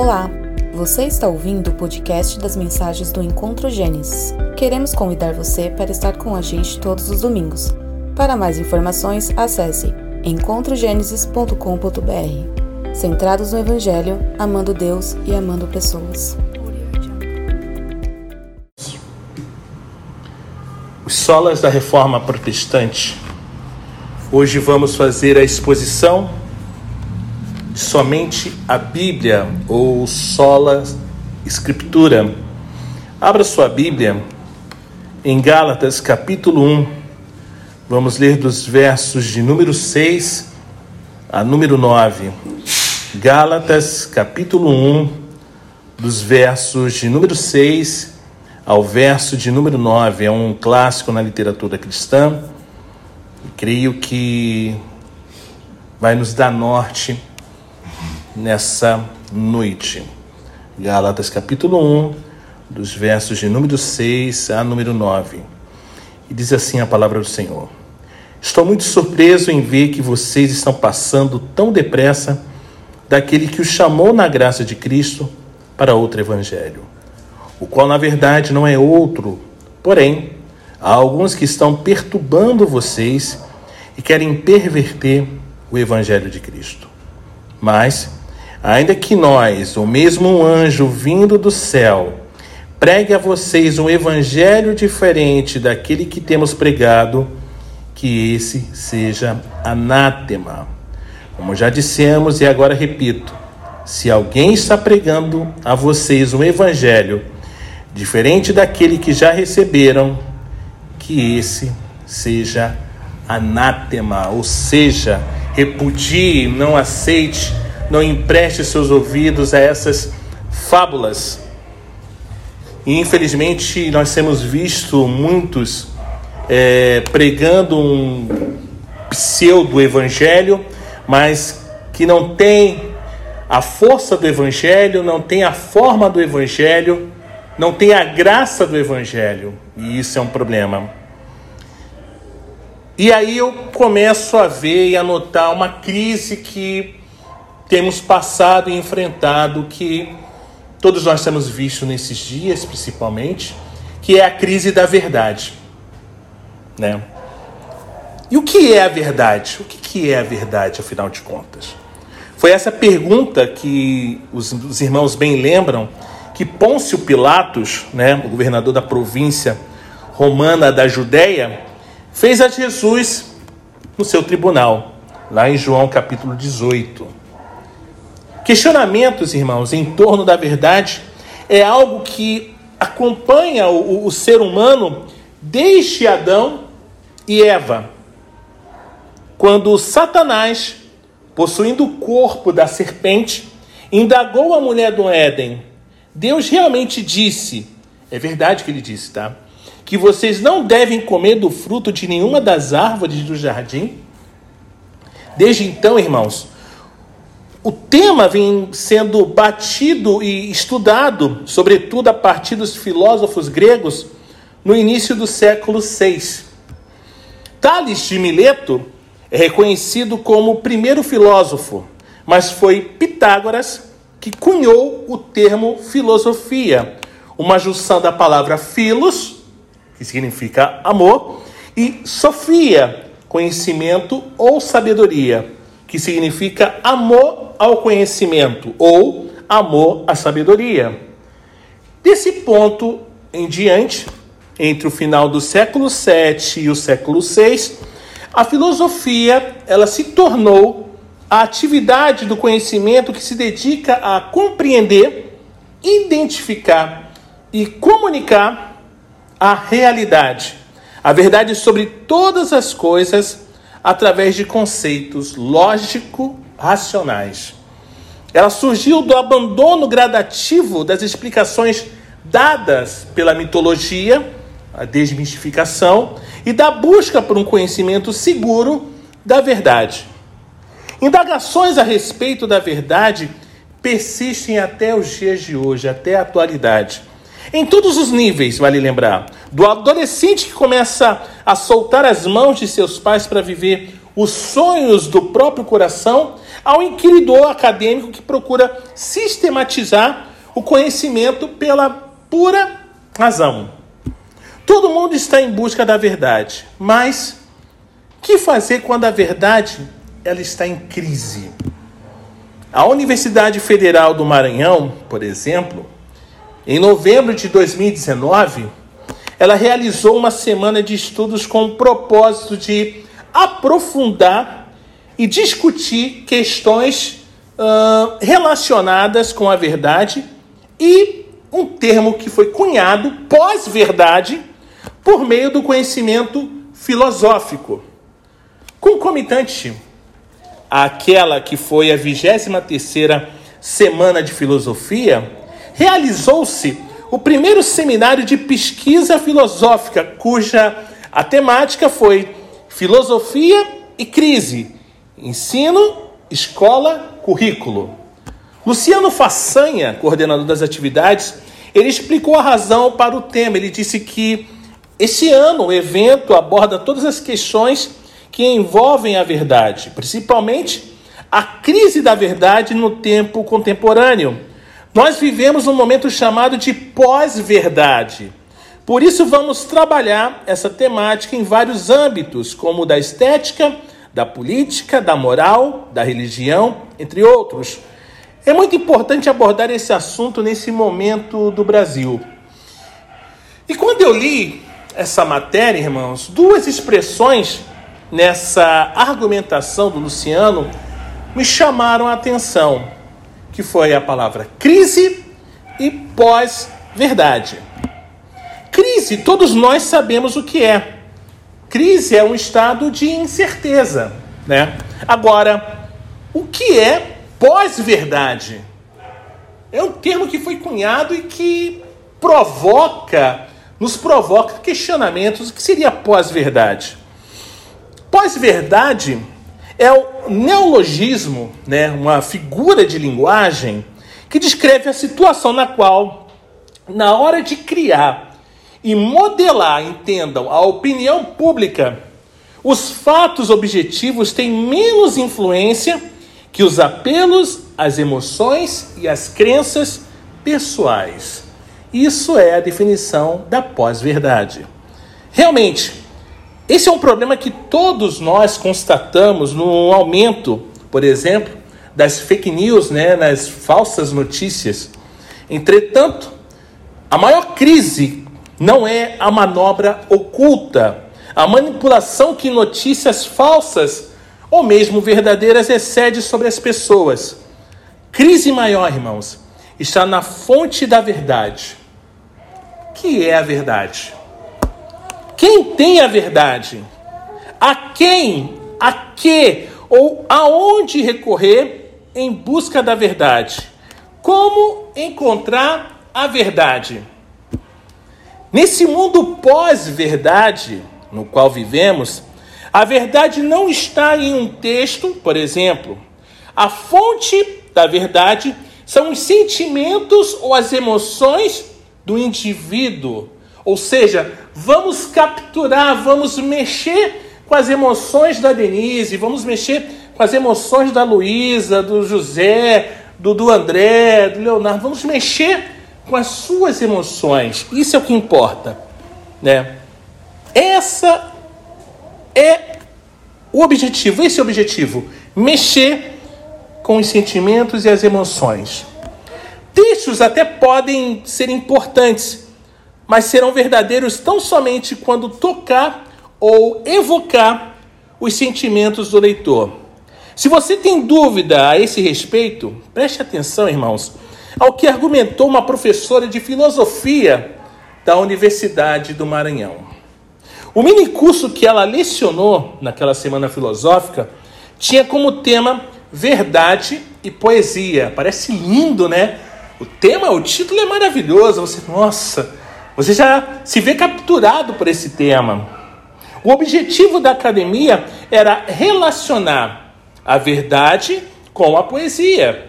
Olá, você está ouvindo o podcast das mensagens do Encontro Gênesis. Queremos convidar você para estar com a gente todos os domingos. Para mais informações, acesse encontrogenesis.com.br. Centrados no Evangelho, amando Deus e amando pessoas. Os solas da Reforma Protestante. Hoje vamos fazer a exposição somente a Bíblia ou sola Escritura. Abra sua Bíblia em Gálatas capítulo 1. Vamos ler dos versos de número 6 a número 9. Gálatas capítulo 1, dos versos de número 6 ao verso de número 9. É um clássico na literatura cristã. Creio que vai nos dar norte nessa noite. Gálatas capítulo 1, dos versos de número 6 a número 9. E diz assim a palavra do Senhor: Estou muito surpreso em ver que vocês estão passando tão depressa daquele que os chamou na graça de Cristo para outro evangelho, o qual na verdade não é outro, porém, há alguns que estão perturbando vocês e querem perverter o evangelho de Cristo. Mas Ainda que nós, ou mesmo um anjo vindo do céu, pregue a vocês um evangelho diferente daquele que temos pregado, que esse seja anátema. Como já dissemos e agora repito, se alguém está pregando a vocês um evangelho diferente daquele que já receberam, que esse seja anátema, ou seja, repudie, não aceite não empreste seus ouvidos a essas fábulas. E infelizmente nós temos visto muitos é, pregando um pseudo-evangelho, mas que não tem a força do evangelho, não tem a forma do evangelho, não tem a graça do evangelho. E isso é um problema. E aí eu começo a ver e a notar uma crise que temos passado e enfrentado, que todos nós temos visto nesses dias, principalmente, que é a crise da verdade. Né? E o que é a verdade? O que é a verdade, afinal de contas? Foi essa pergunta que os, os irmãos bem lembram que Pôncio Pilatos, né, o governador da província romana da Judéia, fez a Jesus no seu tribunal, lá em João capítulo 18. Questionamentos, irmãos, em torno da verdade é algo que acompanha o, o ser humano desde Adão e Eva. Quando Satanás, possuindo o corpo da serpente, indagou a mulher do Éden, Deus realmente disse, é verdade que ele disse, tá? Que vocês não devem comer do fruto de nenhuma das árvores do jardim. Desde então, irmãos, o tema vem sendo batido e estudado, sobretudo a partir dos filósofos gregos, no início do século VI. Tales de Mileto é reconhecido como o primeiro filósofo, mas foi Pitágoras que cunhou o termo filosofia, uma junção da palavra filos, que significa amor, e sofia, conhecimento ou sabedoria, que significa amor ao conhecimento ou amor à sabedoria. Desse ponto em diante, entre o final do século VII e o século VI, a filosofia ela se tornou a atividade do conhecimento que se dedica a compreender, identificar e comunicar a realidade, a verdade sobre todas as coisas através de conceitos lógico racionais. Ela surgiu do abandono gradativo das explicações dadas pela mitologia, a desmistificação, e da busca por um conhecimento seguro da verdade. Indagações a respeito da verdade persistem até os dias de hoje, até a atualidade. Em todos os níveis, vale lembrar. Do adolescente que começa a soltar as mãos de seus pais para viver os sonhos do próprio coração, ao inquiridor acadêmico que procura sistematizar o conhecimento pela pura razão. Todo mundo está em busca da verdade, mas que fazer quando a verdade ela está em crise? A Universidade Federal do Maranhão, por exemplo, em novembro de 2019, ela realizou uma semana de estudos com o propósito de aprofundar e discutir questões uh, relacionadas com a verdade e um termo que foi cunhado pós-verdade por meio do conhecimento filosófico. Concomitante àquela que foi a 23ª Semana de Filosofia, realizou-se o primeiro seminário de pesquisa filosófica, cuja a temática foi Filosofia e Crise, Ensino, Escola, Currículo. Luciano Façanha, coordenador das atividades, ele explicou a razão para o tema. Ele disse que este ano o evento aborda todas as questões que envolvem a verdade, principalmente a crise da verdade no tempo contemporâneo. Nós vivemos um momento chamado de pós-verdade. Por isso, vamos trabalhar essa temática em vários âmbitos, como da estética, da política, da moral, da religião, entre outros. É muito importante abordar esse assunto nesse momento do Brasil. E quando eu li essa matéria, irmãos, duas expressões nessa argumentação do Luciano me chamaram a atenção, que foi a palavra crise e pós-verdade. Crise, todos nós sabemos o que é. Crise é um estado de incerteza, né? Agora, o que é pós-verdade? É um termo que foi cunhado e que provoca, nos provoca questionamentos. O que seria pós-verdade? Pós-verdade é o neologismo, né, uma figura de linguagem que descreve a situação na qual, na hora de criar e modelar, entendam, a opinião pública, os fatos objetivos têm menos influência que os apelos, as emoções e as crenças pessoais. Isso é a definição da pós-verdade. Realmente, esse é um problema que todos nós constatamos no aumento, por exemplo, das fake news, né, nas falsas notícias. Entretanto, a maior crise não é a manobra oculta, a manipulação que notícias falsas ou mesmo verdadeiras excede sobre as pessoas. Crise maior, irmãos, está na fonte da verdade. Que é a verdade? Quem tem a verdade? A quem, a que ou aonde recorrer em busca da verdade? Como encontrar a verdade? Nesse mundo pós-verdade no qual vivemos, a verdade não está em um texto, por exemplo. A fonte da verdade são os sentimentos ou as emoções do indivíduo ou seja, vamos capturar, vamos mexer com as emoções da Denise, vamos mexer com as emoções da Luísa, do José, do, do André, do Leonardo, vamos mexer com as suas emoções. Isso é o que importa, né? Essa é o objetivo, esse é o objetivo, mexer com os sentimentos e as emoções. Textos até podem ser importantes, mas serão verdadeiros tão somente quando tocar ou evocar os sentimentos do leitor. Se você tem dúvida a esse respeito, preste atenção, irmãos, ao que argumentou uma professora de filosofia da Universidade do Maranhão. O mini curso que ela lecionou naquela semana filosófica tinha como tema verdade e poesia. Parece lindo, né? O tema, o título é maravilhoso. Você, nossa, você já se vê capturado por esse tema. O objetivo da academia era relacionar a verdade com a poesia.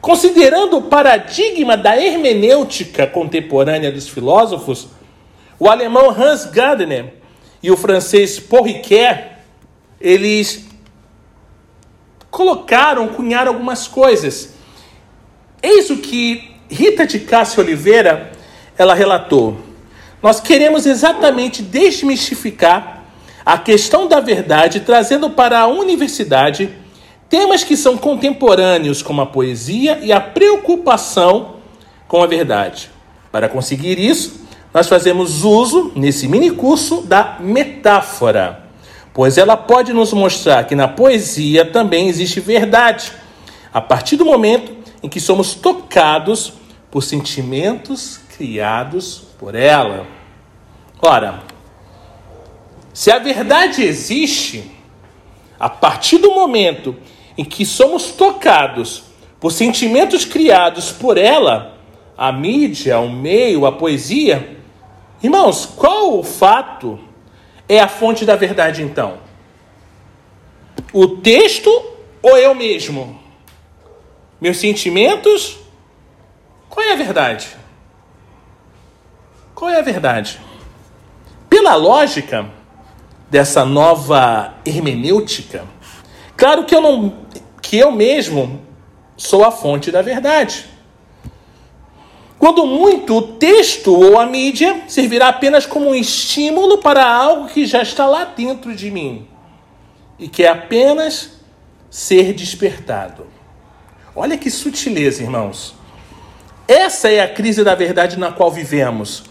Considerando o paradigma da hermenêutica contemporânea dos filósofos, o alemão Hans Gardner e o francês Ricoeur, eles colocaram, cunharam algumas coisas. Eis o que Rita de Cássio Oliveira ela relatou. Nós queremos exatamente desmistificar a questão da verdade, trazendo para a universidade temas que são contemporâneos, como a poesia e a preocupação com a verdade. Para conseguir isso, nós fazemos uso, nesse mini curso, da metáfora, pois ela pode nos mostrar que na poesia também existe verdade, a partir do momento em que somos tocados por sentimentos criados por ela. Ora, se a verdade existe, a partir do momento em que somos tocados por sentimentos criados por ela, a mídia, o meio, a poesia, irmãos, qual o fato é a fonte da verdade então? O texto ou eu mesmo? Meus sentimentos? Qual é a verdade? Qual é a verdade? Pela lógica dessa nova hermenêutica, claro que eu não que eu mesmo sou a fonte da verdade. Quando muito, o texto ou a mídia servirá apenas como um estímulo para algo que já está lá dentro de mim e que é apenas ser despertado. Olha que sutileza, irmãos. Essa é a crise da verdade na qual vivemos.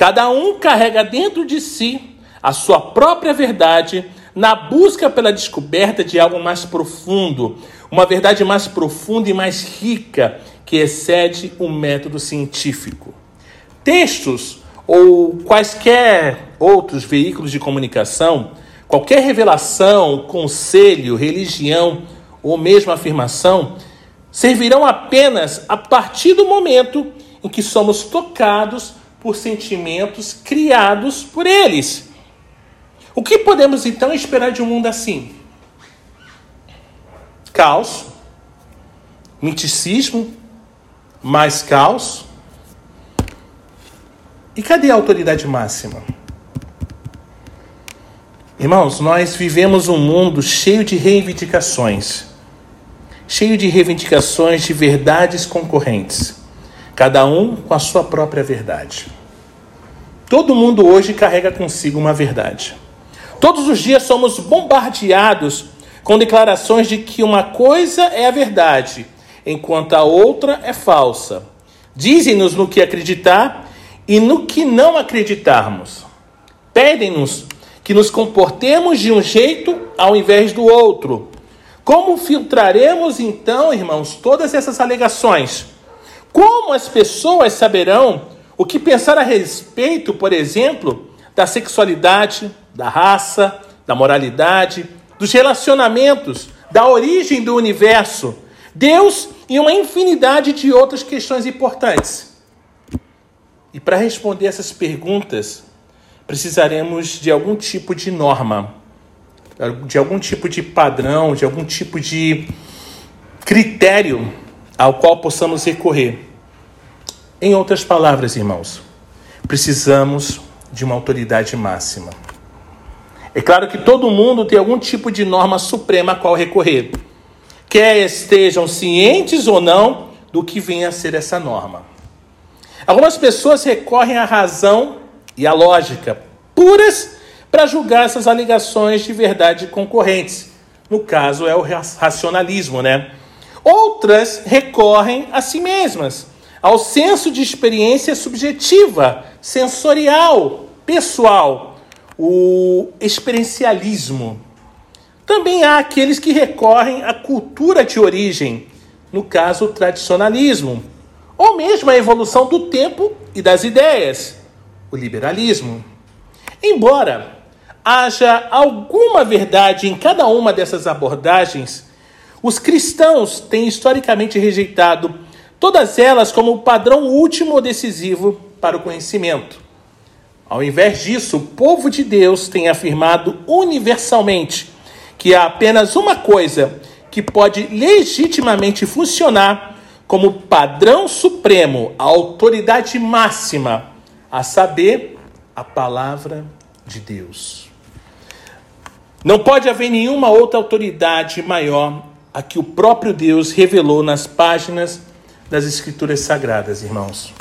Cada um carrega dentro de si a sua própria verdade na busca pela descoberta de algo mais profundo, uma verdade mais profunda e mais rica que excede o método científico. Textos ou quaisquer outros veículos de comunicação, qualquer revelação, conselho, religião ou mesmo afirmação servirão apenas a partir do momento em que somos tocados por sentimentos criados por eles. O que podemos então esperar de um mundo assim? Caos, miticismo, mais caos. E cadê a autoridade máxima? Irmãos, nós vivemos um mundo cheio de reivindicações, cheio de reivindicações de verdades concorrentes cada um com a sua própria verdade. Todo mundo hoje carrega consigo uma verdade. Todos os dias somos bombardeados com declarações de que uma coisa é a verdade, enquanto a outra é falsa. Dizem-nos no que acreditar e no que não acreditarmos. Pedem-nos que nos comportemos de um jeito ao invés do outro. Como filtraremos então, irmãos, todas essas alegações? Como as pessoas saberão o que pensar a respeito, por exemplo, da sexualidade, da raça, da moralidade, dos relacionamentos, da origem do universo, Deus e uma infinidade de outras questões importantes? E para responder essas perguntas, precisaremos de algum tipo de norma, de algum tipo de padrão, de algum tipo de critério ao qual possamos recorrer. Em outras palavras, irmãos, precisamos de uma autoridade máxima. É claro que todo mundo tem algum tipo de norma suprema a qual recorrer, quer estejam cientes ou não do que vem a ser essa norma. Algumas pessoas recorrem à razão e à lógica puras para julgar essas alegações de verdade concorrentes. No caso, é o racionalismo, né? Outras recorrem a si mesmas, ao senso de experiência subjetiva, sensorial, pessoal, o experiencialismo. Também há aqueles que recorrem à cultura de origem, no caso, o tradicionalismo, ou mesmo à evolução do tempo e das ideias, o liberalismo. Embora haja alguma verdade em cada uma dessas abordagens, os cristãos têm historicamente rejeitado todas elas como o padrão último decisivo para o conhecimento. Ao invés disso, o povo de Deus tem afirmado universalmente que há apenas uma coisa que pode legitimamente funcionar como padrão supremo, a autoridade máxima, a saber, a palavra de Deus. Não pode haver nenhuma outra autoridade maior a que o próprio Deus revelou nas páginas das Escrituras Sagradas, irmãos.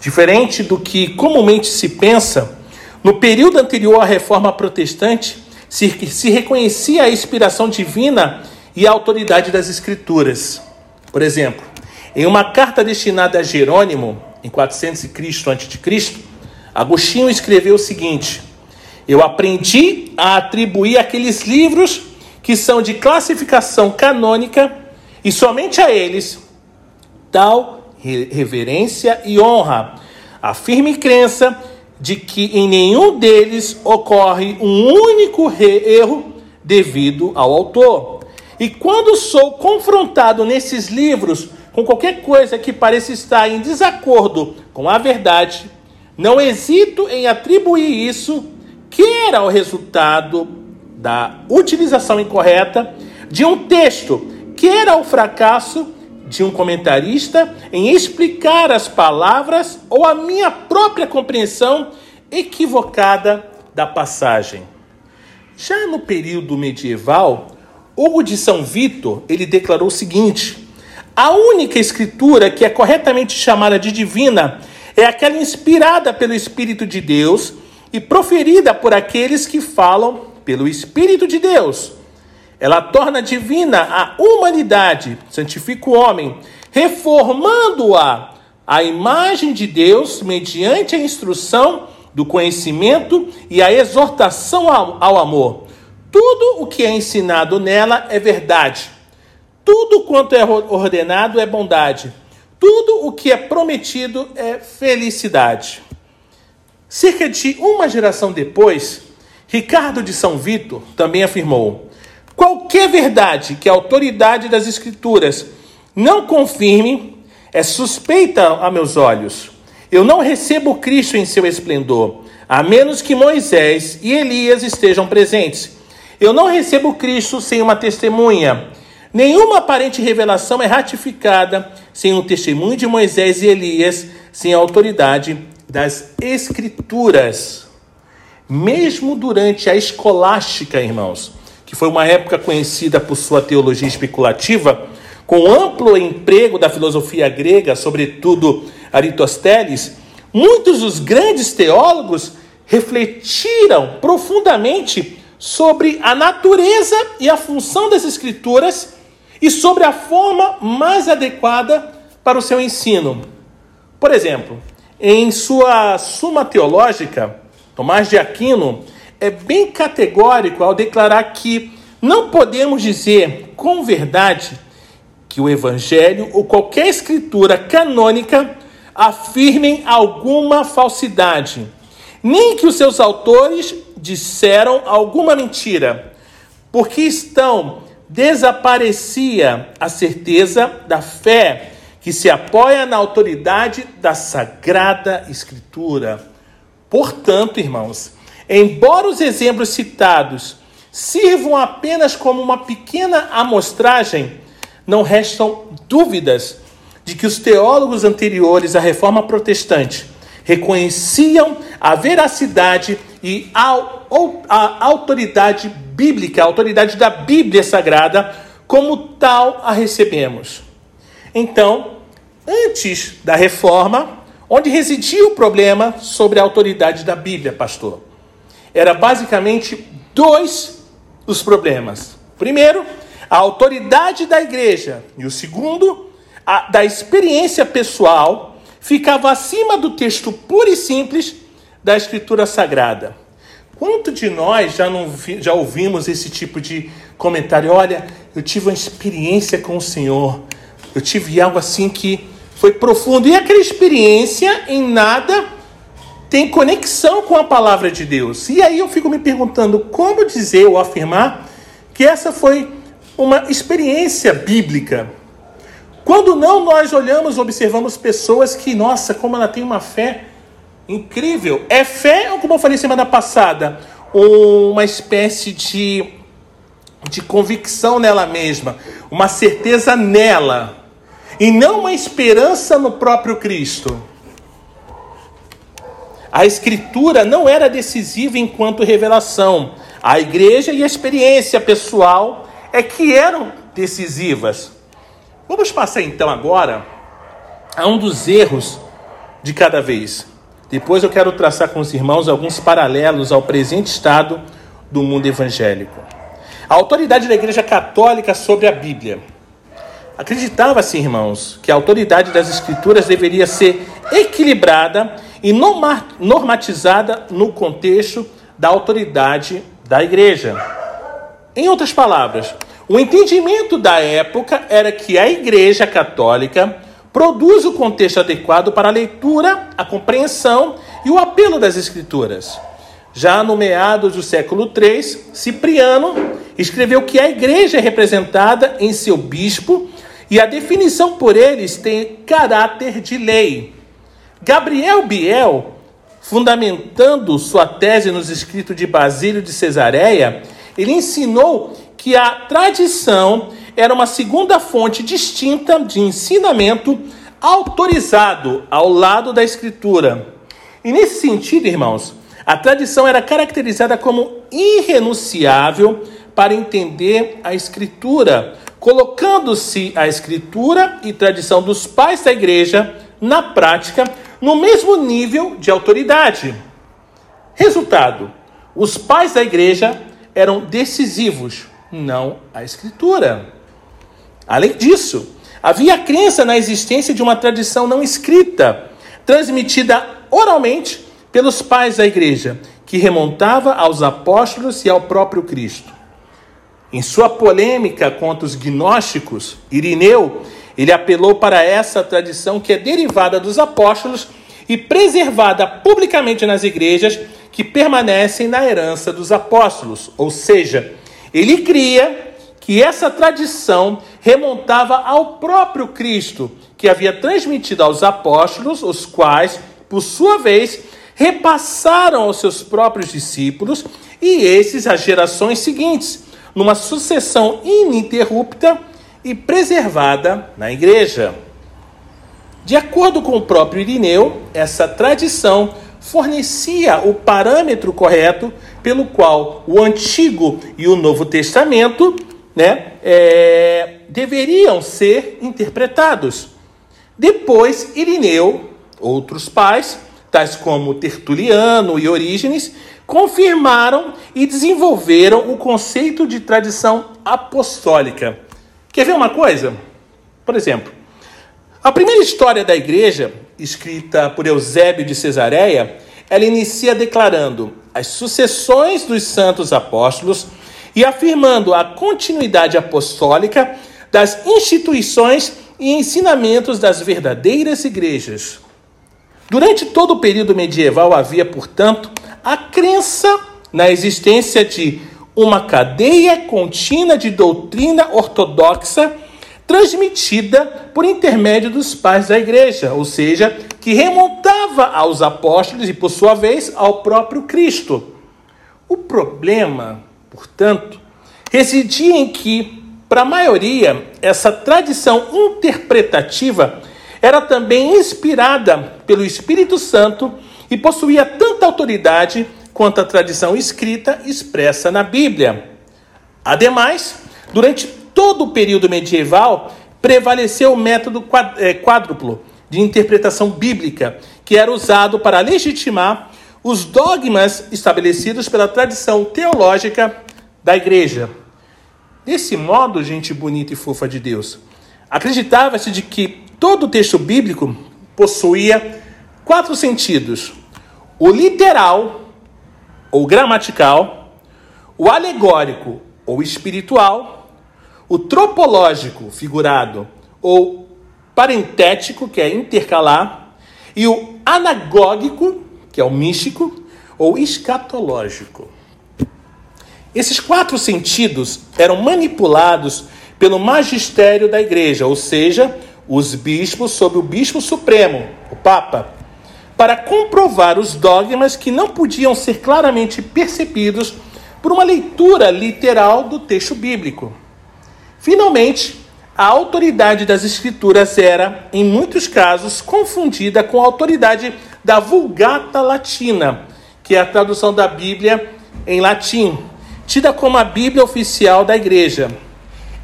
Diferente do que comumente se pensa, no período anterior à reforma protestante, se, reconhecia a inspiração divina e a autoridade das Escrituras. Por exemplo, em uma carta destinada a Jerônimo, em 400 Cristo Cristo, Agostinho escreveu o seguinte: Eu aprendi a atribuir aqueles livros que são de classificação canônica e somente a eles tal reverência e honra, a firme crença de que em nenhum deles ocorre um único erro devido ao autor. E quando sou confrontado nesses livros com qualquer coisa que pareça estar em desacordo com a verdade, não hesito em atribuir isso, que era o resultado da utilização incorreta de um texto, que era o fracasso de um comentarista em explicar as palavras ou a minha própria compreensão equivocada da passagem. Já no período medieval, Hugo de São Vito, ele declarou o seguinte: a única escritura que é corretamente chamada de divina é aquela inspirada pelo Espírito de Deus e proferida por aqueles que falam pelo Espírito de Deus. Ela torna divina a humanidade, santifica o homem, reformando-a à imagem de Deus mediante a instrução do conhecimento e a exortação ao, ao amor. Tudo o que é ensinado nela é verdade. Tudo quanto é ordenado é bondade. Tudo o que é prometido é felicidade. Cerca de uma geração depois, Ricardo de São Vito também afirmou: qualquer verdade que a autoridade das Escrituras não confirme é suspeita a meus olhos. Eu não recebo Cristo em seu esplendor, a menos que Moisés e Elias estejam presentes. Eu não recebo Cristo sem uma testemunha. Nenhuma aparente revelação é ratificada sem o testemunho de Moisés e Elias, sem a autoridade das Escrituras. Mesmo durante a escolástica, irmãos, que foi uma época conhecida por sua teologia especulativa, com amplo emprego da filosofia grega, sobretudo Aristóteles, muitos dos grandes teólogos refletiram profundamente sobre a natureza e a função das Escrituras e sobre a forma mais adequada para o seu ensino. Por exemplo, em sua Suma Teológica, Tomás de Aquino é bem categórico ao declarar que não podemos dizer com verdade que o Evangelho ou qualquer escritura canônica afirmem alguma falsidade, nem que os seus autores disseram alguma mentira, porque estão desaparecia a certeza da fé que se apoia na autoridade da sagrada escritura. Portanto, irmãos, embora os exemplos citados sirvam apenas como uma pequena amostragem, não restam dúvidas de que os teólogos anteriores à reforma protestante reconheciam a veracidade e a, autoridade bíblica, a autoridade da Bíblia Sagrada, como tal a recebemos. Então, antes da reforma, onde residia o problema sobre a autoridade da Bíblia, pastor? Era basicamente dois os problemas. Primeiro, a autoridade da igreja, e o segundo, a, da experiência pessoal, ficava acima do texto puro e simples da Escritura Sagrada. Quanto de nós já, não vi, já ouvimos esse tipo de comentário? Olha, eu tive uma experiência com o Senhor, eu tive algo assim que foi profundo, e aquela experiência em nada tem conexão com a palavra de Deus. E aí eu fico me perguntando como dizer ou afirmar que essa foi uma experiência bíblica. Quando não, nós olhamos, observamos pessoas que, nossa, como ela tem uma fé incrível. É fé, ou como eu falei semana passada, uma espécie de, de convicção nela mesma, uma certeza nela, e não uma esperança no próprio Cristo. A Escritura não era decisiva enquanto revelação. A igreja e a experiência pessoal é que eram decisivas. Vamos passar então agora a um dos erros de cada vez. Depois eu quero traçar com os irmãos alguns paralelos ao presente estado do mundo evangélico. A autoridade da Igreja Católica sobre a Bíblia. Acreditava-se, irmãos, que a autoridade das Escrituras deveria ser equilibrada e normatizada no contexto da autoridade da Igreja. Em outras palavras, o entendimento da época era que a Igreja Católica produz o contexto adequado para a leitura, a compreensão e o apelo das Escrituras. Já no meados do século III, Cipriano escreveu que a igreja é representada em seu bispo e a definição por eles tem caráter de lei. Gabriel Biel, fundamentando sua tese nos escritos de Basílio de Cesareia, ele ensinou que a tradição era uma segunda fonte distinta de ensinamento autorizado ao lado da escritura. E nesse sentido, irmãos, a tradição era caracterizada como irrenunciável para entender a escritura, colocando-se a escritura e tradição dos pais da igreja na prática no mesmo nível de autoridade. Resultado: os pais da igreja eram decisivos não a Escritura. Além disso, havia crença na existência de uma tradição não escrita, transmitida oralmente pelos pais da igreja, que remontava aos apóstolos e ao próprio Cristo. Em sua polêmica contra os gnósticos, Irineu, ele apelou para essa tradição que é derivada dos apóstolos e preservada publicamente nas igrejas que permanecem na herança dos apóstolos, ou seja, ele cria que essa tradição remontava ao próprio Cristo, que havia transmitido aos apóstolos, os quais, por sua vez, repassaram aos seus próprios discípulos e esses às gerações seguintes, numa sucessão ininterrupta e preservada na igreja. De acordo com o próprio Irineu, essa tradição fornecia o parâmetro correto pelo qual o Antigo e o Novo Testamento né, é, deveriam ser interpretados. Depois, Irineu, outros pais, tais como Tertuliano e Orígenes, confirmaram e desenvolveram o conceito de tradição apostólica. Quer ver uma coisa? Por exemplo, a primeira história da igreja, escrita por Eusébio de Cesareia, ela inicia declarando as sucessões dos santos apóstolos e afirmando a continuidade apostólica das instituições e ensinamentos das verdadeiras igrejas. Durante todo o período medieval havia, portanto, a crença na existência de uma cadeia contínua de doutrina ortodoxa transmitida por intermédio dos pais da igreja, ou seja, que remontava aos apóstolos e, por sua vez, ao próprio Cristo. O problema, portanto, residia em que, para a maioria, essa tradição interpretativa era também inspirada pelo Espírito Santo e possuía tanta autoridade quanto a tradição escrita expressa na Bíblia. Ademais, durante todo o período medieval, prevaleceu o método eh, quádruplo de interpretação bíblica, que era usado para legitimar os dogmas estabelecidos pela tradição teológica da igreja. Desse modo, gente bonita e fofa de Deus, acreditava-se de que todo o texto bíblico possuía quatro sentidos: o literal ou gramatical, o alegórico ou espiritual, o tropológico, figurado, ou parentético, que é intercalar, e o anagógico, que é o místico, ou escatológico. Esses quatro sentidos eram manipulados pelo magistério da igreja, ou seja, os bispos sob o bispo supremo, o Papa, para comprovar os dogmas que não podiam ser claramente percebidos por uma leitura literal do texto bíblico. Finalmente, a autoridade das Escrituras era, em muitos casos, confundida com a autoridade da Vulgata Latina, que é a tradução da Bíblia em latim, tida como a Bíblia oficial da Igreja.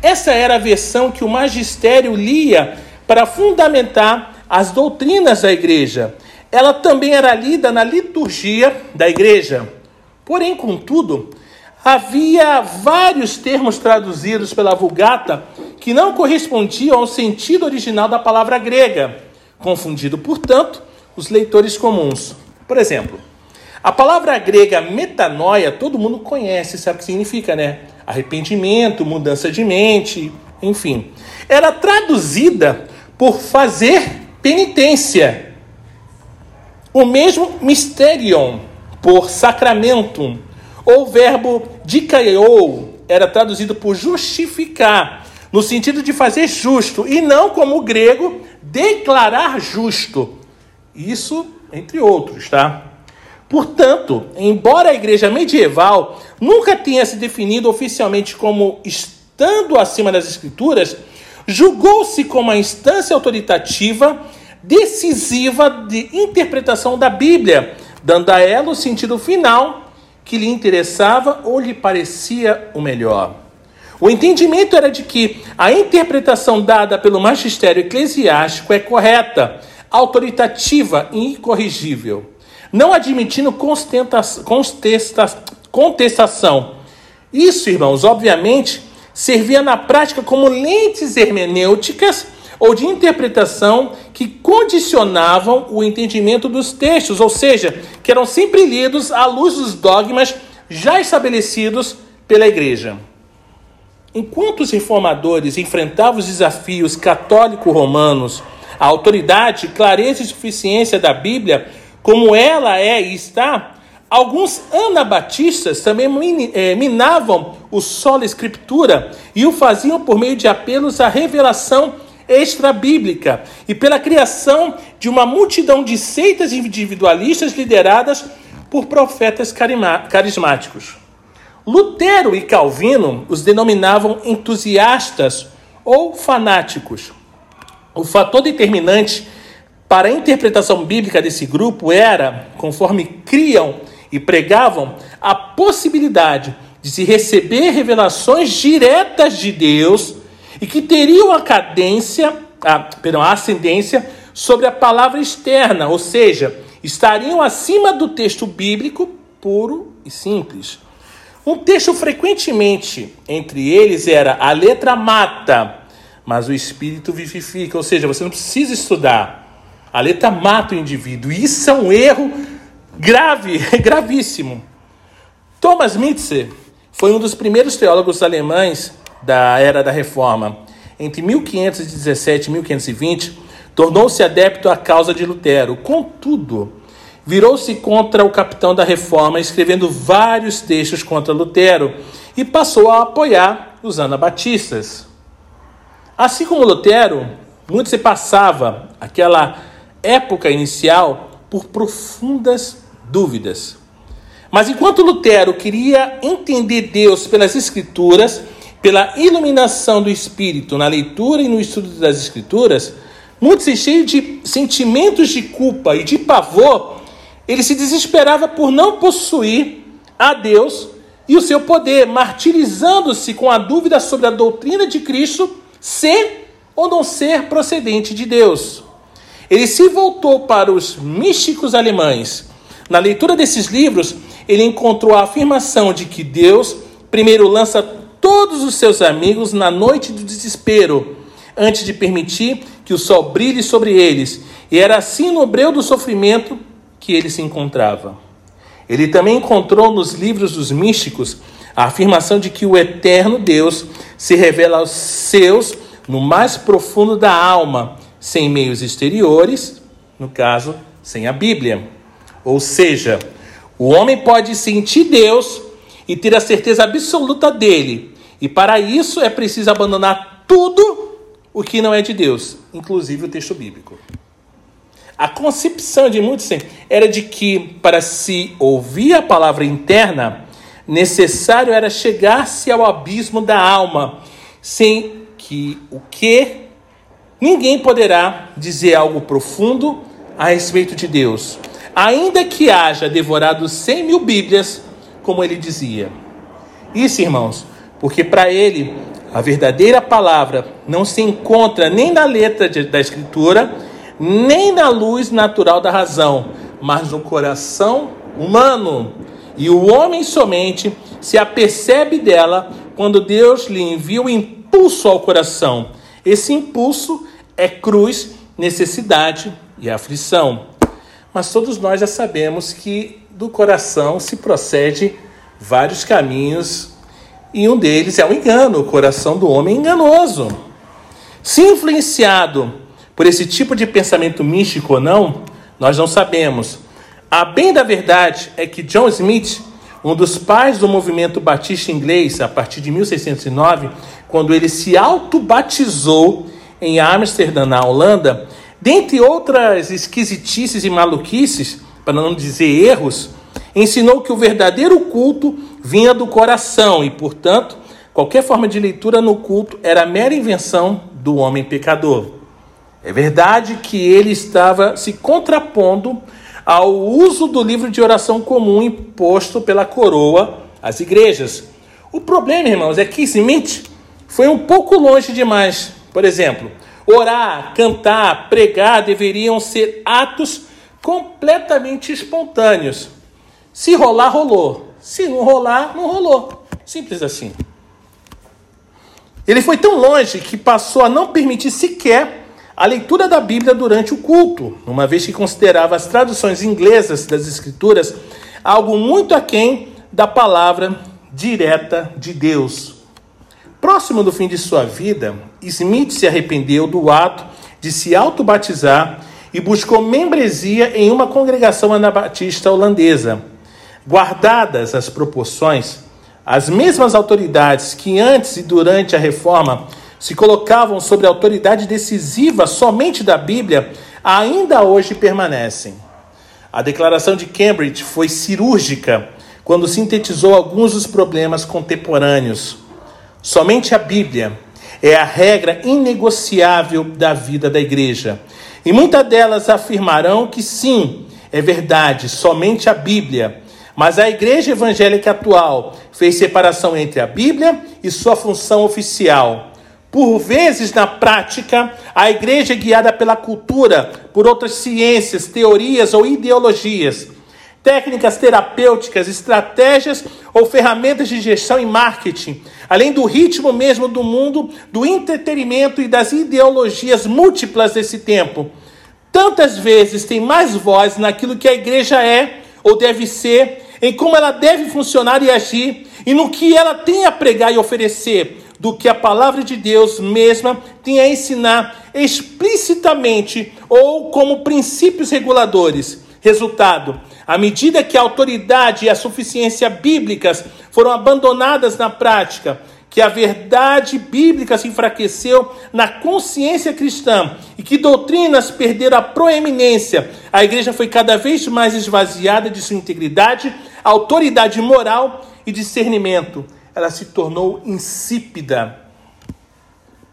Essa era a versão que o magistério lia para fundamentar as doutrinas da igreja. Ela também era lida na liturgia da igreja. Porém, contudo, havia vários termos traduzidos pela Vulgata que não correspondiam ao sentido original da palavra grega, confundido, portanto, os leitores comuns. Por exemplo, a palavra grega metanoia, todo mundo conhece, sabe o que significa, né? Arrependimento, mudança de mente, enfim. Era traduzida por fazer penitência. O mesmo mysterion, por sacramento, ou verbo dikaiou, era traduzido por justificar, no sentido de fazer justo, e não como o grego, declarar justo. Isso entre outros, tá? Portanto, embora a igreja medieval nunca tenha se definido oficialmente como estando acima das escrituras, julgou-se como a instância autoritativa decisiva de interpretação da Bíblia, dando a ela o sentido final que lhe interessava ou lhe parecia o melhor. O entendimento era de que a interpretação dada pelo magistério eclesiástico é correta, autoritativa e incorrigível não admitindo contestação. Isso, irmãos, obviamente, servia na prática como lentes hermenêuticas ou de interpretação que condicionavam o entendimento dos textos, ou seja, que eram sempre lidos à luz dos dogmas já estabelecidos pela igreja. Enquanto os reformadores enfrentavam os desafios católico-romanos, a autoridade, clareza e suficiência da Bíblia como ela é e está, alguns anabatistas também eh, minavam o solo escritura e o faziam por meio de apelos à revelação extra-bíblica e pela criação de uma multidão de seitas individualistas lideradas por profetas carismáticos. Lutero e Calvino os denominavam entusiastas ou fanáticos. O fator determinante para a interpretação bíblica desse grupo era, conforme criam e pregavam, a possibilidade de se receber revelações diretas de Deus e que teriam a cadência, a, perdão, a ascendência sobre a palavra externa, ou seja, estariam acima do texto bíblico puro e simples. Um texto frequentemente entre eles era a letra mata, mas o espírito vivifica, ou seja, você não precisa estudar. A letra mata o indivíduo. E isso é um erro grave, gravíssimo. Thomas Mitzer foi um dos primeiros teólogos alemães da era da Reforma. Entre 1517 e 1520, tornou-se adepto à causa de Lutero. Contudo, virou-se contra o capitão da Reforma, escrevendo vários textos contra Lutero e passou a apoiar os anabatistas. Assim como Lutero, muito se passava aquela época inicial por profundas dúvidas. Mas enquanto Lutero queria entender Deus pelas Escrituras, pela iluminação do Espírito na leitura e no estudo das Escrituras, muito cheio de sentimentos de culpa e de pavor, ele se desesperava por não possuir a Deus e o seu poder, martirizando-se com a dúvida sobre a doutrina de Cristo ser ou não ser procedente de Deus. Ele se voltou para os místicos alemães. Na leitura desses livros, ele encontrou a afirmação de que Deus primeiro lança todos os seus amigos na noite do desespero, antes de permitir que o sol brilhe sobre eles. E era assim no breu do sofrimento que ele se encontrava. Ele também encontrou nos livros dos místicos a afirmação de que o eterno Deus se revela aos seus no mais profundo da alma, sem meios exteriores, no caso, sem a Bíblia. Ou seja, o homem pode sentir Deus e ter a certeza absoluta dele, e para isso é preciso abandonar tudo o que não é de Deus, inclusive o texto bíblico. A concepção de muitos era de que, para se ouvir a palavra interna, necessário era chegar-se ao abismo da alma, sem que o que Ninguém poderá dizer algo profundo a respeito de Deus, ainda que haja devorado cem mil Bíblias, como ele dizia. Isso, irmãos, porque para ele A verdadeira palavra não se encontra nem na letra de, da Escritura, nem na luz natural da razão, mas no coração humano. E o homem somente se apercebe dela quando Deus lhe envia o impulso ao coração. Esse impulso é cruz, necessidade e aflição. Mas todos nós já sabemos que do coração se procede vários caminhos e um deles é o engano, o coração do homem é enganoso. Se influenciado por esse tipo de pensamento místico ou não, nós não sabemos. A bem da verdade é que John Smith, um dos pais do movimento batista inglês, a partir de 1609, quando ele se autobatizou em Amsterdã, na Holanda, dentre outras esquisitices e maluquices, para não dizer erros, ensinou que o verdadeiro culto vinha do coração e, portanto, qualquer forma de leitura no culto era mera invenção do homem pecador. É verdade que ele estava se contrapondo ao uso do livro de oração comum imposto pela coroa às igrejas. O problema, irmãos, é que Smith foi um pouco longe demais. Por exemplo, orar, cantar, pregar deveriam ser atos completamente espontâneos. Se rolar, rolou. Se não rolar, não rolou. Simples assim. Ele foi tão longe que passou a não permitir sequer a leitura da Bíblia durante o culto, uma vez que considerava as traduções inglesas das Escrituras algo muito aquém da palavra direta de Deus. Próximo do fim de sua vida, Smith se arrependeu do ato de se autobatizar e buscou membresia em uma congregação anabatista holandesa. Guardadas as proporções, as mesmas autoridades que antes e durante a reforma se colocavam sobre a autoridade decisiva somente da Bíblia, ainda hoje permanecem. A declaração de Cambridge foi cirúrgica quando sintetizou alguns dos problemas contemporâneos. Somente a Bíblia é a regra inegociável da vida da igreja. E muitas delas afirmarão que sim, é verdade, somente a Bíblia mas a igreja evangélica atual fez separação entre a Bíblia e sua função oficial. Por vezes, na prática, a igreja é guiada pela cultura, por outras ciências, teorias ou ideologias, técnicas terapêuticas, estratégias ou ferramentas de gestão e marketing, além do ritmo mesmo do mundo, do entretenimento e das ideologias múltiplas desse tempo. Tantas vezes tem mais voz naquilo que a igreja é ou deve ser em como ela deve funcionar e agir, e no que ela tem a pregar e oferecer, do que a palavra de Deus mesma tem a ensinar explicitamente ou como princípios reguladores. Resultado: à medida que a autoridade e a suficiência bíblicas foram abandonadas na prática, que a verdade bíblica se enfraqueceu na consciência cristã e que doutrinas perderam a proeminência, a igreja foi cada vez mais esvaziada de sua integridade, autoridade moral e discernimento. Ela se tornou insípida.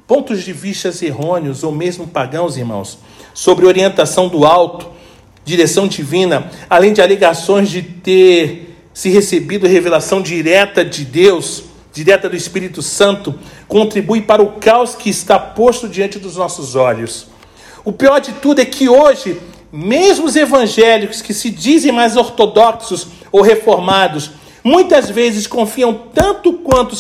Pontos de vista errôneos ou mesmo pagãos, irmãos, sobre orientação do alto, direção divina, além de alegações de ter se recebido revelação direta de Deus, direta do Espírito Santo, contribui para o caos que está posto diante dos nossos olhos. O pior de tudo é que hoje, mesmo os evangélicos que se dizem mais ortodoxos ou reformados, muitas vezes confiam tanto quanto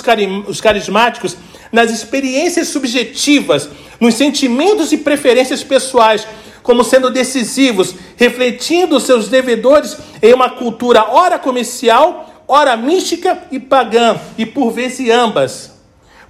os carismáticos nas experiências subjetivas, nos sentimentos e preferências pessoais, como sendo decisivos, refletindo seus devedores em uma cultura ora comercial ora mística e pagã, e por vezes ambas.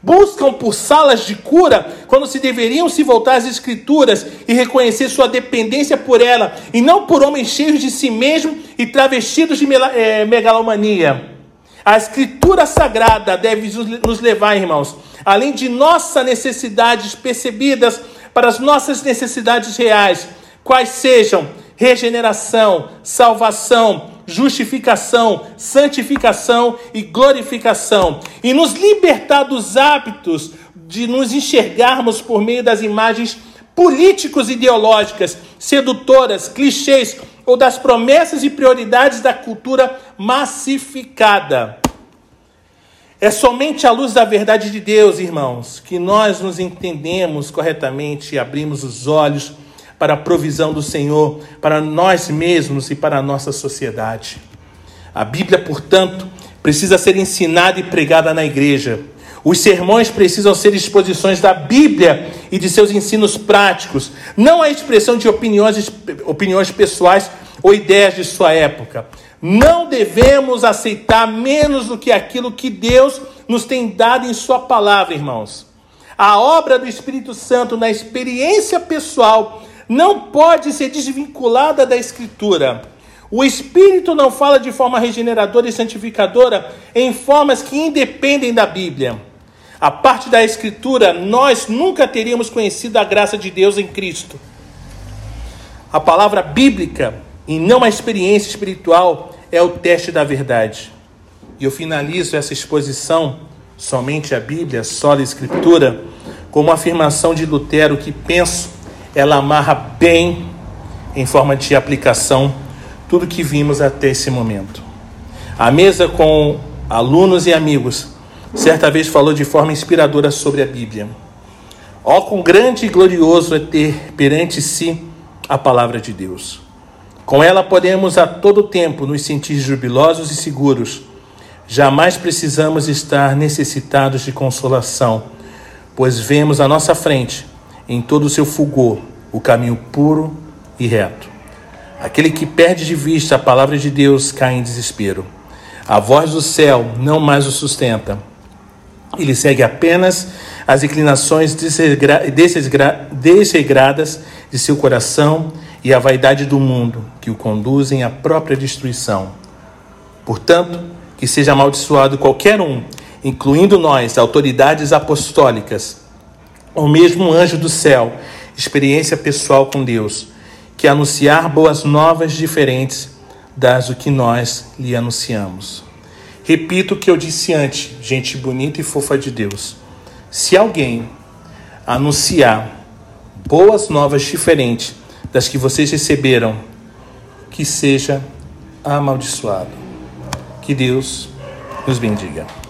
Buscam por salas de cura quando se deveriam se voltar às Escrituras e reconhecer sua dependência por ela, e não por homens cheios de si mesmo e travestidos de é, megalomania. A Escritura Sagrada deve nos levar, irmãos, além de nossas necessidades percebidas, para as nossas necessidades reais, quais sejam regeneração, salvação, justificação, santificação e glorificação, e nos libertar dos hábitos de nos enxergarmos por meio das imagens políticos ideológicas, sedutoras, clichês ou das promessas e prioridades da cultura massificada. É somente à luz da verdade de Deus, irmãos, que nós nos entendemos corretamente e abrimos os olhos para a provisão do Senhor, para nós mesmos e para a nossa sociedade. A Bíblia, portanto, precisa ser ensinada e pregada na igreja. Os sermões precisam ser exposições da Bíblia e de seus ensinos práticos, não a expressão de opiniões, opiniões pessoais ou ideias de sua época. Não devemos aceitar menos do que aquilo que Deus nos tem dado em Sua palavra, irmãos. A obra do Espírito Santo na experiência pessoal não pode ser desvinculada da Escritura. O Espírito não fala de forma regeneradora e santificadora em formas que independem da Bíblia. A parte da Escritura, nós nunca teríamos conhecido a graça de Deus em Cristo. A palavra bíblica e não a experiência espiritual é o teste da verdade. E eu finalizo essa exposição, somente a Bíblia, só a Escritura, com uma afirmação de Lutero que penso ela amarra bem, em forma de aplicação, tudo que vimos até esse momento. A mesa com alunos e amigos, certa vez falou de forma inspiradora sobre a Bíblia. Ó, quão grande e glorioso é ter perante si a palavra de Deus. Com ela podemos a todo tempo nos sentir jubilosos e seguros. Jamais precisamos estar necessitados de consolação, pois vemos à nossa frente, em todo o seu fulgor, o caminho puro e reto. Aquele que perde de vista a palavra de Deus cai em desespero. A voz do céu não mais o sustenta. Ele segue apenas as inclinações desregradas de seu coração e a vaidade do mundo que o conduzem à própria destruição. Portanto, que seja amaldiçoado qualquer um, incluindo nós, autoridades apostólicas, ou mesmo um anjo do céu, experiência pessoal com Deus, que anunciar boas novas diferentes das do que nós lhe anunciamos. Repito o que eu disse antes, gente bonita e fofa de Deus. Se alguém anunciar boas novas diferentes das que vocês receberam, que seja amaldiçoado. Que Deus nos bendiga.